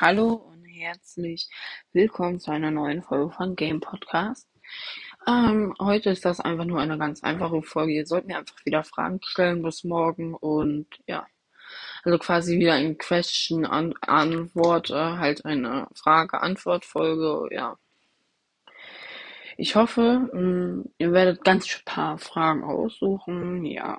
Hallo und herzlich willkommen zu einer neuen Folge von Game Podcast. Ähm, heute ist das einfach nur eine ganz einfache Folge. Ihr sollt mir einfach wieder Fragen stellen bis morgen und ja, also quasi wieder ein Question-Antwort, äh, halt eine Frage-Antwort-Folge, ja. Ich hoffe, mh, ihr werdet ganz paar Fragen aussuchen, ja.